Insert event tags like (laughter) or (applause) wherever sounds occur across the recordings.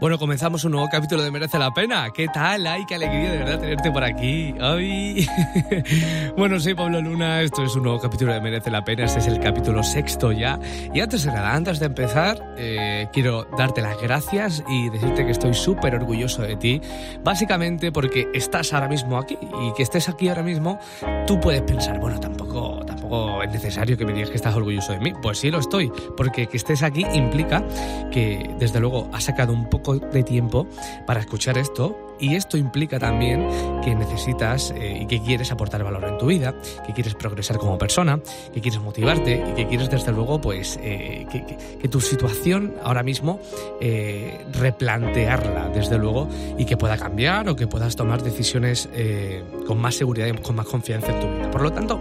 Bueno, comenzamos un nuevo capítulo de Merece la Pena. ¿Qué tal? ¡Ay, qué alegría de verdad tenerte por aquí! ¡Ay! (laughs) bueno, soy Pablo Luna, esto es un nuevo capítulo de Merece la Pena, este es el capítulo sexto ya. Y antes de nada, antes de empezar, eh, quiero darte las gracias y decirte que estoy súper orgulloso de ti, básicamente porque estás ahora mismo aquí y que estés aquí ahora mismo, tú puedes pensar, bueno, tampoco, tampoco es necesario que me digas que estás orgulloso de mí. Pues sí lo estoy, porque que estés aquí implica que desde luego has sacado un poco de tiempo para escuchar esto y esto implica también que necesitas eh, y que quieres aportar valor en tu vida, que quieres progresar como persona, que quieres motivarte y que quieres desde luego pues eh, que, tu situación ahora mismo eh, replantearla desde luego y que pueda cambiar o que puedas tomar decisiones con más seguridad y con más confianza en tu vida. Por lo tanto,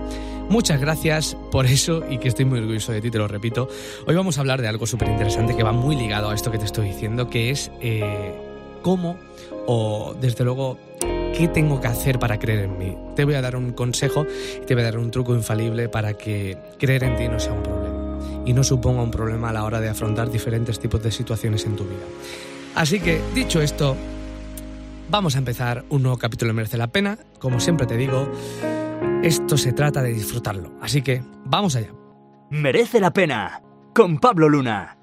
muchas gracias por eso y que estoy muy orgulloso de ti, te lo repito. Hoy vamos a hablar de algo súper interesante que va muy ligado a esto que te estoy diciendo, que es cómo o desde luego qué tengo que hacer para creer en mí. Te voy a dar un consejo y te voy a dar un truco infalible para que creer en ti no sea un problema y no suponga un problema a la hora de afrontar diferentes tipos de situaciones en tu vida. Así que, dicho esto, vamos a empezar un nuevo capítulo de Merece la Pena. Como siempre te digo, esto se trata de disfrutarlo. Así que, vamos allá. Merece la Pena, con Pablo Luna.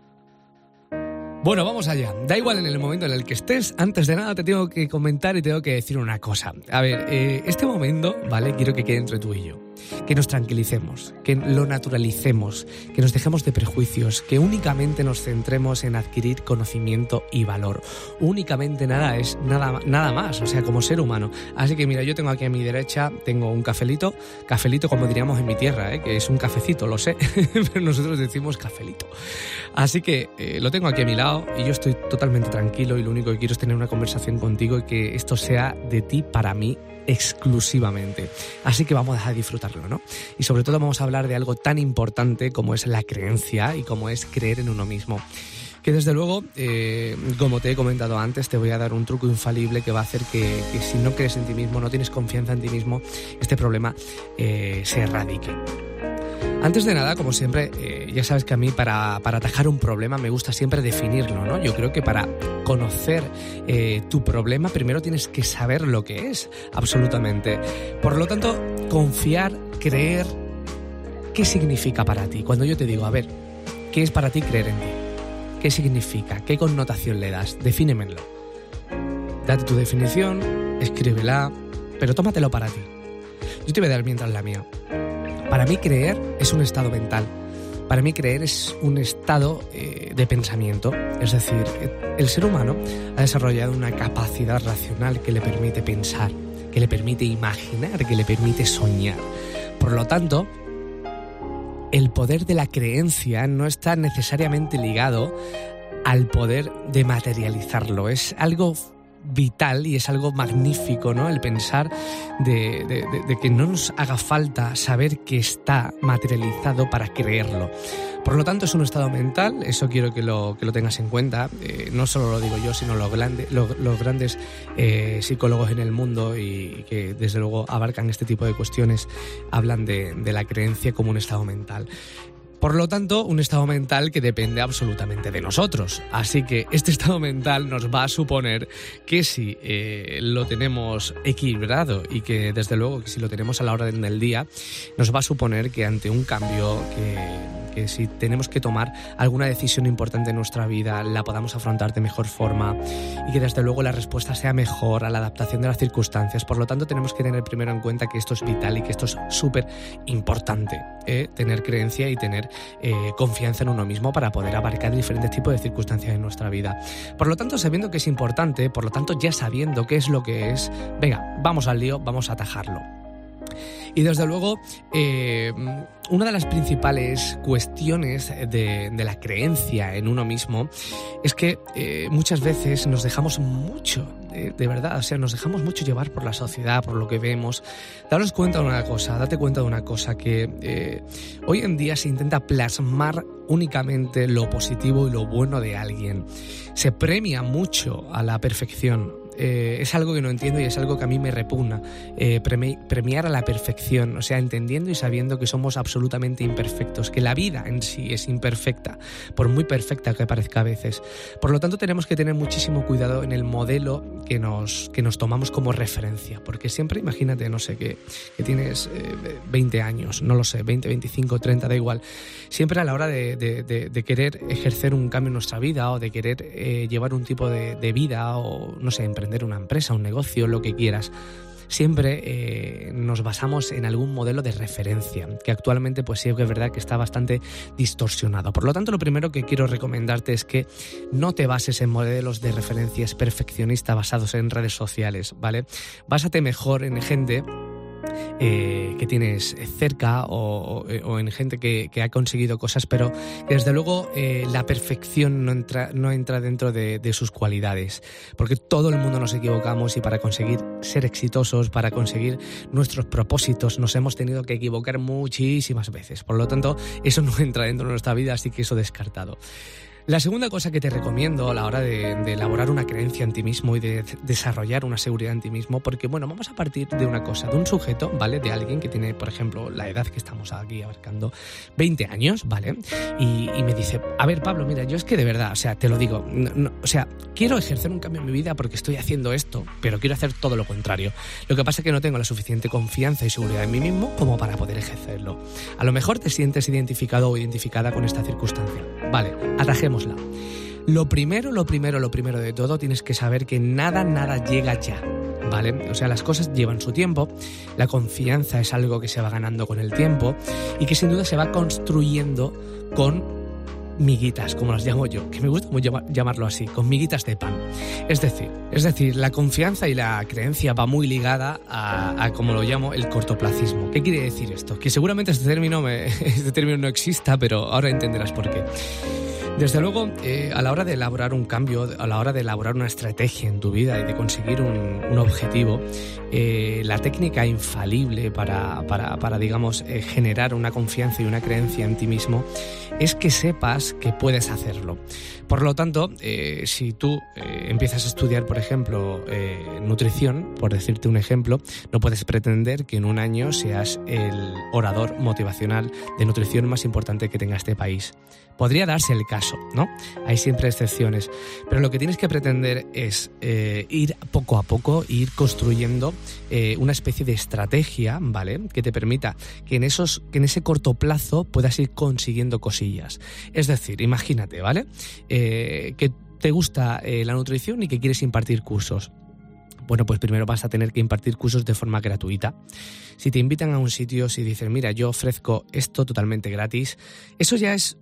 Bueno, vamos allá. Da igual en el momento en el que estés. Antes de nada te tengo que comentar y tengo que decir una cosa. A ver, eh, este momento, ¿vale? Quiero que quede entre tú y yo que nos tranquilicemos, que lo naturalicemos, que nos dejemos de prejuicios, que únicamente nos centremos en adquirir conocimiento y valor. Únicamente nada es nada, nada más, o sea, como ser humano. Así que mira, yo tengo aquí a mi derecha, tengo un cafelito, cafelito como diríamos en mi tierra, ¿eh? que es un cafecito, lo sé, (laughs) pero nosotros decimos cafelito. Así que eh, lo tengo aquí a mi lado y yo estoy totalmente tranquilo y lo único que quiero es tener una conversación contigo y que esto sea de ti para mí exclusivamente. Así que vamos a disfrutarlo, ¿no? Y sobre todo vamos a hablar de algo tan importante como es la creencia y como es creer en uno mismo. Que desde luego, eh, como te he comentado antes, te voy a dar un truco infalible que va a hacer que, si no crees en ti mismo, no tienes confianza en ti mismo, este problema eh, se erradique. Antes de nada, como siempre, eh, ya sabes que a mí para, atajar un problema me gusta siempre definirlo, ¿no? Yo creo que para conocer eh, tu problema primero tienes que saber lo que es, absolutamente. Por lo tanto, confiar, creer, ¿qué significa para ti? Cuando yo te digo, a ver, ¿qué es para ti creer en ti? ¿Qué significa? ¿Qué connotación le das? Defínemelo. Date tu definición, escríbela, pero tómatelo para ti. Yo te voy a dar mientras la mía. Para mí creer es un estado mental. Para mí creer es un estado eh, de pensamiento. Es decir, el ser humano ha desarrollado una capacidad racional que le permite pensar, que le permite imaginar, que le permite soñar. Por lo tanto, el poder de la creencia no está necesariamente ligado al poder de materializarlo. Es algo vital y es algo magnífico, ¿no? El pensar de, que no nos haga falta saber que está materializado para creerlo. Por lo tanto, es un estado mental, eso quiero que lo, que lo tengas en cuenta. Eh, no solo lo digo yo, sino los, los, grandes eh, psicólogos en el mundo y que desde luego abarcan este tipo de cuestiones hablan de, de la creencia como un estado mental. Por lo tanto, un estado mental que depende absolutamente de nosotros. Así que este (laughs) estado mental nos va a suponer que si eh, lo tenemos equilibrado y que desde luego que si lo tenemos a la hora del día, nos va a suponer que ante un cambio que que si tenemos que tomar alguna decisión importante en nuestra vida, la podamos afrontar de mejor forma y que desde luego la respuesta sea mejor a la adaptación de las circunstancias. Por lo tanto, tenemos que tener primero en cuenta que esto es vital y que esto es súper importante, ¿eh? tener creencia y tener eh, confianza en uno mismo para poder abarcar diferentes tipos de circunstancias en nuestra vida. Por lo tanto, sabiendo que es importante, por lo tanto, ya sabiendo qué es lo que es, venga, vamos al lío, vamos a atajarlo. Y desde luego, eh, una de las principales cuestiones de, la creencia en uno mismo es que eh, muchas veces nos dejamos mucho, de, verdad, o sea, nos dejamos mucho llevar por la sociedad, por lo que vemos. Daros cuenta de una cosa, date cuenta de una cosa, que eh, hoy en día se intenta plasmar únicamente lo positivo y lo bueno de alguien. Se premia mucho a la perfección eh, es algo que no entiendo y es algo que a mí me repugna. Eh, premiar a la perfección, o sea, entendiendo y sabiendo que somos absolutamente imperfectos, que la vida en sí es imperfecta, por muy perfecta que parezca a veces. Por lo tanto, tenemos que tener muchísimo cuidado en el modelo que nos, que nos tomamos como referencia, porque siempre imagínate, no sé, que, que tienes 20 años, no lo sé, 20, 25, 30, da igual, siempre a la hora de, de, querer ejercer un cambio en nuestra vida o de querer llevar un tipo de, vida o, no sé, emprender una empresa, un negocio, lo que quieras, siempre eh, nos basamos en algún modelo de referencia, que actualmente pues sí es verdad que está bastante distorsionado. Por lo tanto, lo primero que quiero recomendarte es que no te bases en modelos de referencias perfeccionistas basados en redes sociales, ¿vale? Básate mejor en gente eh, que tienes cerca o, en gente que, ha conseguido cosas, pero desde luego eh, la perfección no entra, no entra dentro de, sus cualidades, porque todo el mundo nos equivocamos y para conseguir ser exitosos, para conseguir nuestros propósitos, nos hemos tenido que equivocar muchísimas veces. Por lo tanto, eso no entra dentro de nuestra vida, así que eso descartado. La segunda cosa que te recomiendo a la hora de, elaborar una creencia en ti mismo y de desarrollar una seguridad en ti mismo, porque bueno, vamos a partir de una cosa, de un sujeto, ¿vale? De alguien que tiene, por ejemplo, la edad que estamos aquí abarcando, 20 años, ¿vale? Y, me dice, a ver Pablo, mira, yo es que de verdad, o sea, te lo digo, o sea, quiero ejercer un cambio en mi vida porque estoy haciendo esto, pero quiero hacer todo lo contrario. Lo que pasa es que no tengo la suficiente confianza y seguridad en mí mismo como para poder ejercerlo. A lo mejor te sientes identificado o identificada con esta circunstancia. Vale, atajemos lo primero, lo primero, lo primero de todo, tienes que saber que nada, nada llega ya. ¿Vale? O sea, las cosas llevan su tiempo, la confianza es algo que se va ganando con el tiempo y que sin duda se va construyendo con miguitas, como las llamo yo, que me gusta llamarlo así, con miguitas de pan. Es decir, es decir, la confianza y la creencia va muy ligada a, como lo llamo, el cortoplacismo. ¿Qué quiere decir esto? Que seguramente este término, (laughs) este término no exista, pero ahora entenderás por qué. Desde luego, eh, a la hora de elaborar un cambio, a la hora de elaborar una estrategia en tu vida y de conseguir un, objetivo, eh, la técnica infalible para, digamos, eh, generar una confianza y una creencia en ti mismo es que sepas que puedes hacerlo. Por lo tanto, si tú empiezas a estudiar, por ejemplo, nutrición, por decirte un ejemplo, no puedes pretender que en un año seas el orador motivacional de nutrición más importante que tenga este país. Podría darse el caso, ¿no? Hay siempre excepciones, pero lo que tienes que pretender es eh, ir poco a poco, ir construyendo eh, una especie de estrategia, ¿vale? Que te permita que en, esos, que en ese corto plazo puedas ir consiguiendo cosillas. Es decir, imagínate, ¿vale? Eh, que te gusta la nutrición y que quieres impartir cursos. Bueno, pues primero vas a tener que impartir cursos de forma gratuita. Si te invitan a un sitio, si dicen, mira, yo ofrezco esto totalmente gratis, eso ya es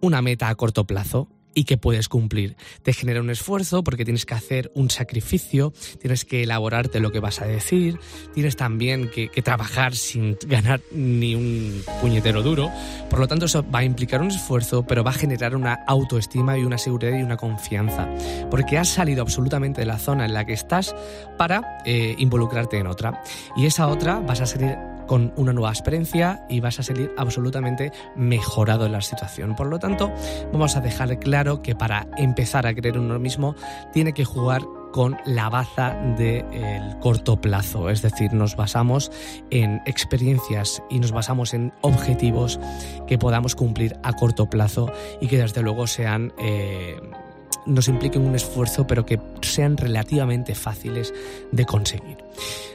una meta a corto plazo y que puedes cumplir. Te genera un esfuerzo porque tienes que hacer un sacrificio, tienes que elaborarte lo que vas a decir, tienes también que, trabajar sin ganar ni un puñetero duro. Por lo tanto, eso va a implicar un esfuerzo, pero va a generar una autoestima y una seguridad y una confianza, porque has salido absolutamente de la zona en la que estás para eh, involucrarte en otra. Y esa otra vas a salir con una nueva experiencia y vas a salir absolutamente mejorado en la situación. Por lo tanto, vamos a dejar claro que para empezar a creer en uno mismo tiene que jugar con la baza del corto plazo, es decir, nos basamos en experiencias y nos basamos en objetivos que podamos cumplir a corto plazo y que desde luego sean eh, nos impliquen un esfuerzo, pero que sean relativamente fáciles de conseguir.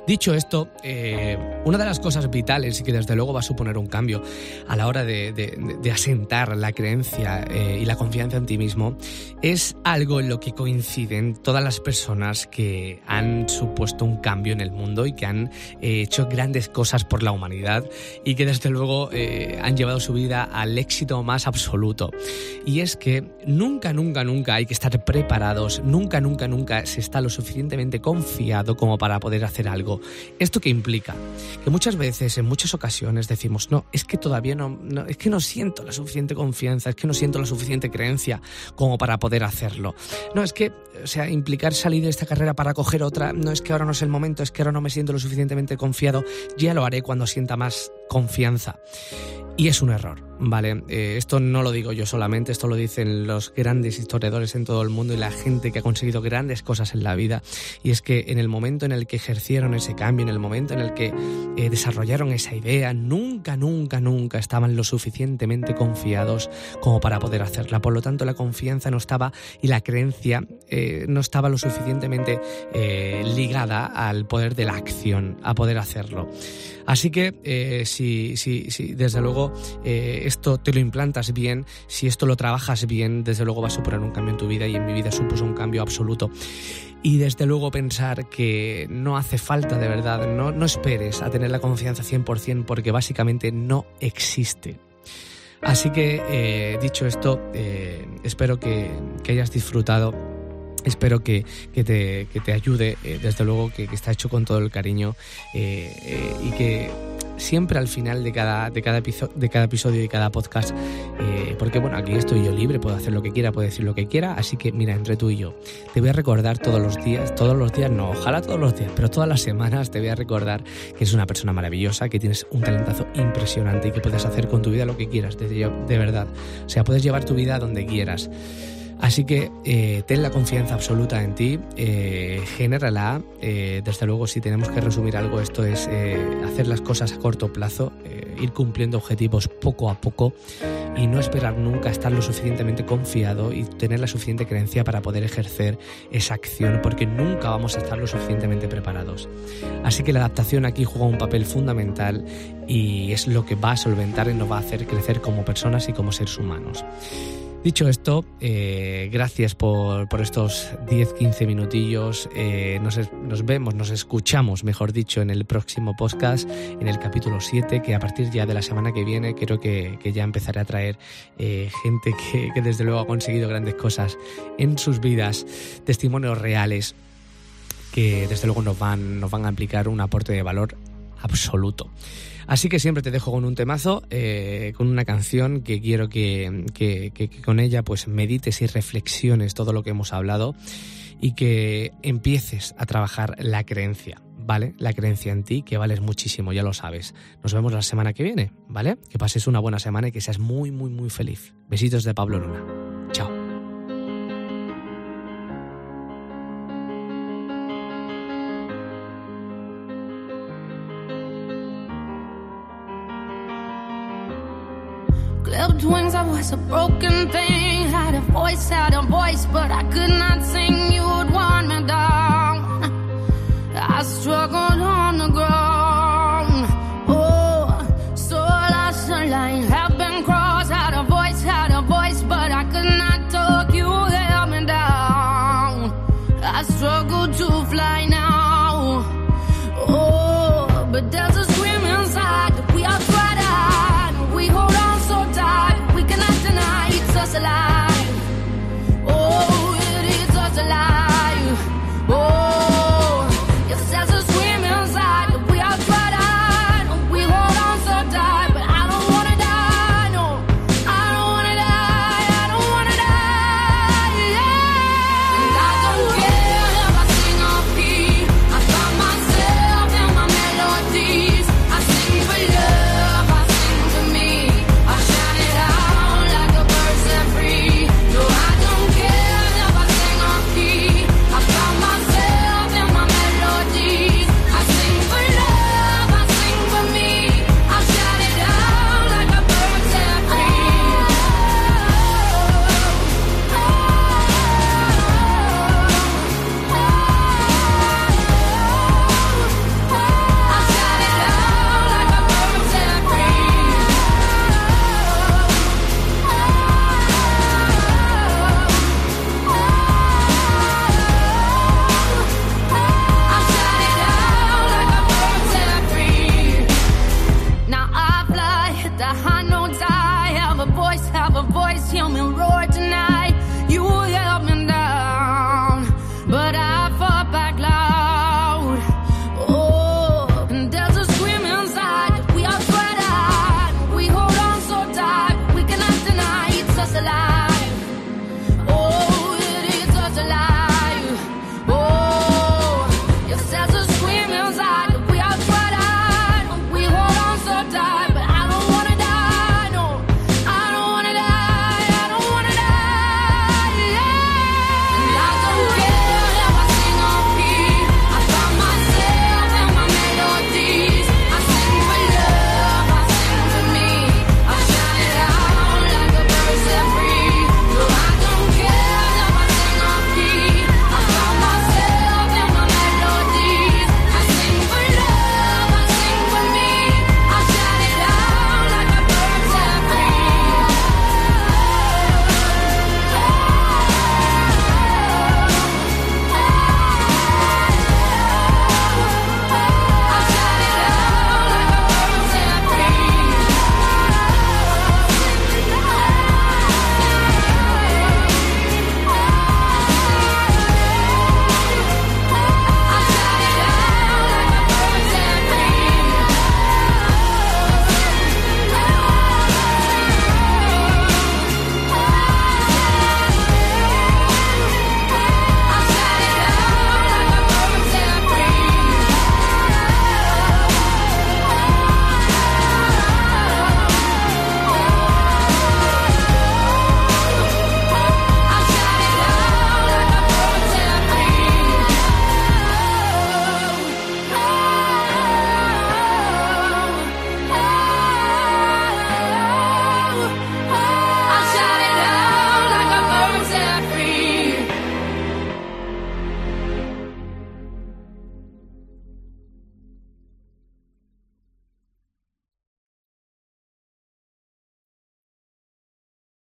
Dicho esto, eh, una de las cosas vitales y que desde luego va a suponer un cambio a la hora de, asentar la creencia eh, y la confianza en ti mismo es algo en lo que coinciden todas las personas que han supuesto un cambio en el mundo y que han eh, hecho grandes cosas por la humanidad y que desde luego han llevado su vida al éxito más absoluto. Y es que nunca, nunca, nunca hay que estar preparados, nunca, nunca, nunca se está lo suficientemente confiado como para poder hacer algo. ¿Esto qué implica? Que muchas veces, en muchas ocasiones decimos, no, es que todavía no, es que no siento la suficiente confianza, es que no siento la suficiente creencia como para poder hacerlo. No, es que, o sea, implicar salir de esta carrera para coger otra, no es que ahora no es el momento, es que ahora no me siento lo suficientemente confiado, ya lo haré cuando sienta más confianza. Y es un error. Vale, eh, esto no lo digo yo solamente, esto lo dicen los grandes historiadores en todo el mundo y la gente que ha conseguido grandes cosas en la vida. Y es que en el momento en el que ejercieron ese cambio, en el momento en el que eh, desarrollaron esa idea, nunca, nunca, nunca estaban lo suficientemente confiados como para poder hacerla. Por lo tanto, la confianza no estaba y la creencia eh, no estaba lo suficientemente ligada al poder de la acción, a poder hacerlo. Así que, si, si, si, desde luego, esto te lo implantas bien, si esto lo trabajas bien, desde luego va a suponer un cambio en tu vida y en mi vida supuso un cambio absoluto. Y desde luego pensar que no hace falta de verdad, no, no esperes a tener la confianza 100% porque básicamente no existe. Así que, eh, dicho esto, eh, espero que, hayas disfrutado espero que, te, ayude, eh, desde luego que, está hecho con todo el cariño y que siempre al final de cada, de cada, episodio, de cada episodio y cada podcast, eh, porque bueno, aquí estoy yo libre, puedo hacer lo que quiera, puedo decir lo que quiera, así que mira, entre tú y yo, te voy a recordar todos los días, todos los días, no, ojalá todos los días, pero todas las semanas te voy a recordar que eres una persona maravillosa, que tienes un talentazo impresionante y que puedes hacer con tu vida lo que quieras, de, de verdad. O sea, puedes llevar tu vida donde quieras. Así que eh, ten la confianza absoluta en ti, eh, genérala. Eh, desde luego, si tenemos que resumir algo, esto es hacer las cosas a corto plazo, ir cumpliendo objetivos poco a poco y no esperar nunca estar lo suficientemente confiado y tener la suficiente creencia para poder ejercer esa acción, porque nunca vamos a estar lo suficientemente preparados. Así que la adaptación aquí juega un papel fundamental y es lo que va a solventar y nos va a hacer crecer como personas y como seres humanos. Dicho esto, eh, gracias por, estos 10-15 minutillos. Eh, nos, vemos, nos escuchamos, mejor dicho, en el próximo podcast, en el capítulo 7, que a partir ya de la semana que viene creo que, ya empezaré a traer eh, gente que, que desde luego ha conseguido grandes cosas en sus vidas, testimonios reales que desde luego nos van, nos van a aplicar un aporte de valor absoluto. Así que siempre te dejo con un temazo, eh, con una canción que quiero que, con ella pues medites y reflexiones todo lo que hemos hablado y que empieces a trabajar la creencia, ¿vale? La creencia en ti, que vales muchísimo, ya lo sabes. Nos vemos la semana que viene, ¿vale? Que pases una buena semana y que seas muy, muy, muy feliz. Besitos de Pablo Luna. Clipped wings, I was a broken thing. Had a voice, had a voice, but I could not sing. You would want me down. I struggled on the ground. Oh, so lost a line, have been crossed. Had a voice, had a voice, but I could not talk. You held me down. I struggle to fly now. Oh, but there's a